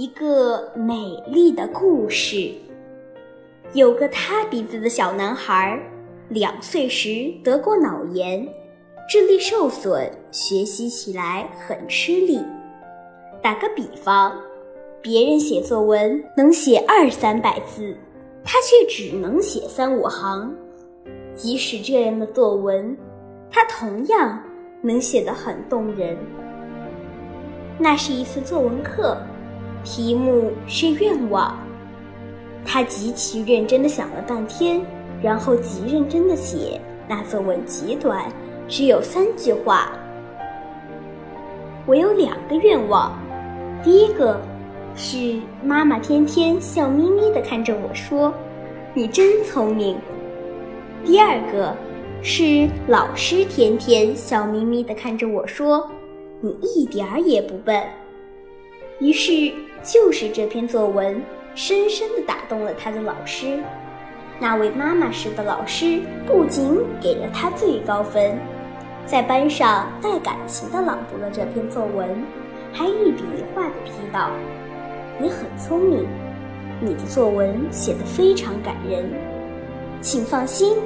一个美丽的故事。有个塌鼻子的小男孩，两岁时得过脑炎，智力受损，学习起来很吃力。打个比方，别人写作文能写二三百字，他却只能写三五行。即使这样的作文，他同样能写得很动人。那是一次作文课。题目是愿望，他极其认真的想了半天，然后极认真的写。那作文极短，只有三句话。我有两个愿望，第一个是妈妈天天笑眯眯的看着我说：“你真聪明。”第二个是老师天天笑眯眯的看着我说：“你一点儿也不笨。”于是。就是这篇作文深深地打动了他的老师，那位妈妈式的老师不仅给了他最高分，在班上带感情地朗读了这篇作文，还一笔一画地批道：“你很聪明，你的作文写得非常感人，请放心。”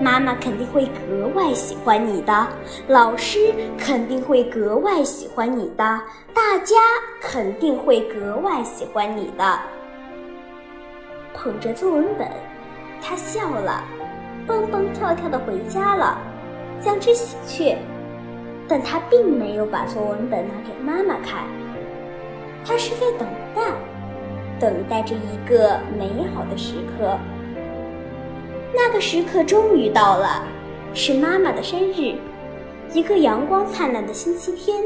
妈妈肯定会格外喜欢你的，老师肯定会格外喜欢你的，大家肯定会格外喜欢你的。捧着作文本，他笑了，蹦蹦跳跳的回家了，像只喜鹊。但他并没有把作文本拿给妈妈看，他是在等待，等待着一个美好的时刻。那个时刻终于到了，是妈妈的生日，一个阳光灿烂的星期天。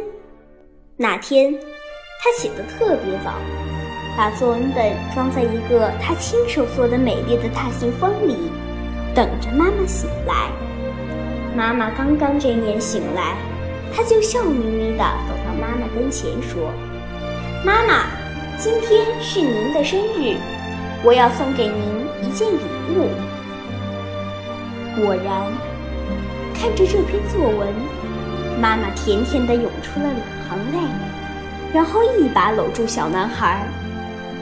那天，他起得特别早，把作文本装在一个他亲手做的美丽的大信封里，等着妈妈醒来。妈妈刚刚这面醒来，他就笑眯眯地走到妈妈跟前说：“妈妈，今天是您的生日，我要送给您一件礼物。”果然，看着这篇作文，妈妈甜甜的涌出了两行泪，然后一把搂住小男孩，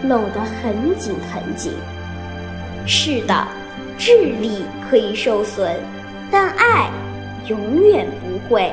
搂得很紧很紧。是的，智力可以受损，但爱永远不会。